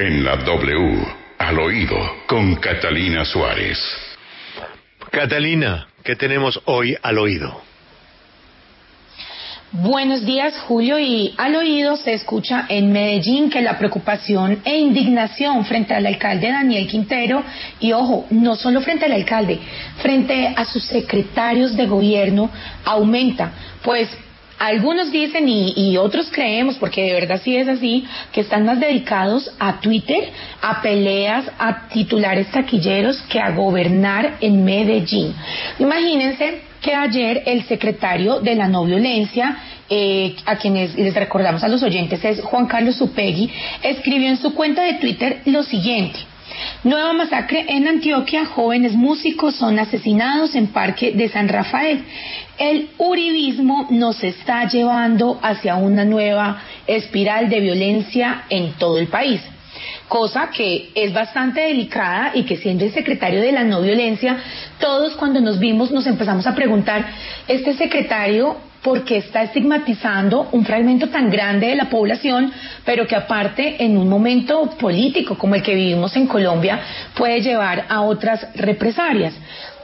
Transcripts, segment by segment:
En la W, al oído, con Catalina Suárez. Catalina, ¿qué tenemos hoy al oído? Buenos días, Julio. Y al oído se escucha en Medellín que la preocupación e indignación frente al alcalde Daniel Quintero, y ojo, no solo frente al alcalde, frente a sus secretarios de gobierno, aumenta. Pues algunos dicen y, otros creemos, porque de verdad sí es así, que están más dedicados a Twitter, a peleas, a titulares taquilleros que a gobernar en Medellín. Imagínense que ayer el secretario de la no violencia, eh, a quienes les recordamos a los oyentes es Juan Carlos Upegui, escribió en su cuenta de Twitter lo siguiente. Nueva masacre en Antioquia, jóvenes músicos son asesinados en Parque de San Rafael. El uribismo nos está llevando hacia una nueva espiral de violencia en todo el país cosa que es bastante delicada y que siendo el secretario de la no violencia, todos cuando nos vimos nos empezamos a preguntar, este secretario ¿por qué está estigmatizando un fragmento tan grande de la población, pero que aparte en un momento político como el que vivimos en Colombia puede llevar a otras represalias.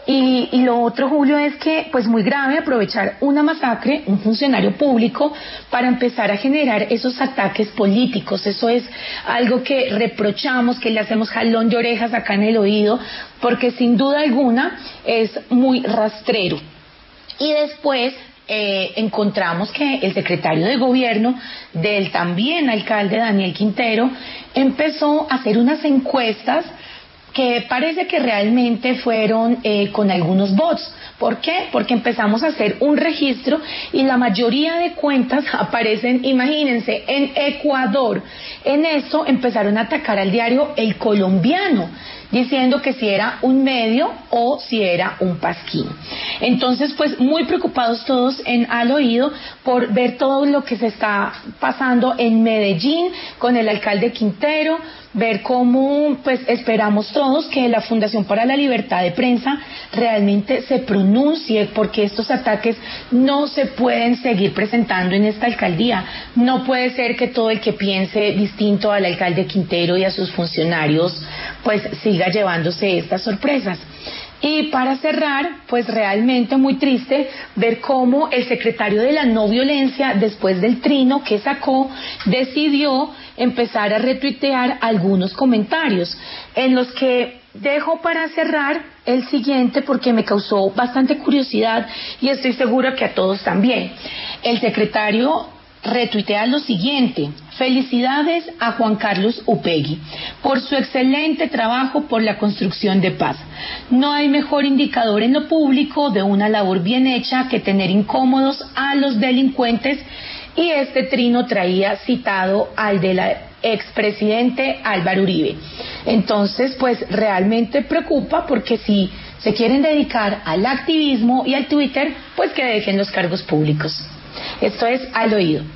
Y, lo otro, Julio, es que, pues muy grave, aprovechar una masacre, un funcionario público, para empezar a generar esos ataques políticos. Eso es algo que reprochamos, que le hacemos jalón de orejas acá en el oído, porque sin duda alguna es muy rastrero. Y después eh, encontramos que el secretario de gobierno del también alcalde Daniel Quintero empezó a hacer unas encuestas que parece que realmente fueron eh, con algunos bots. ¿Por qué? Porque empezamos a hacer un registro y la mayoría de cuentas aparecen, imagínense, en Ecuador. En eso empezaron a atacar al diario El Colombiano diciendo que si era un medio o si era un pasquín. Entonces, pues muy preocupados todos en al oído por ver todo lo que se está pasando en Medellín con el alcalde Quintero, ver cómo pues esperamos todos que la Fundación para la Libertad de Prensa realmente se pronuncie porque estos ataques no se pueden seguir presentando en esta alcaldía. No puede ser que todo el que piense distinto al alcalde Quintero y a sus funcionarios pues siga llevándose estas sorpresas. Y para cerrar, pues realmente muy triste ver cómo el secretario de la no violencia, después del trino que sacó, decidió empezar a retuitear algunos comentarios en los que dejo para cerrar el siguiente porque me causó bastante curiosidad y estoy segura que a todos también. El secretario retuitea lo siguiente. Felicidades a Juan Carlos Upegui por su excelente trabajo por la construcción de paz. No hay mejor indicador en lo público de una labor bien hecha que tener incómodos a los delincuentes y este trino traía citado al de la expresidente Álvaro Uribe. Entonces, pues realmente preocupa porque si se quieren dedicar al activismo y al Twitter, pues que dejen los cargos públicos. Esto es al oído.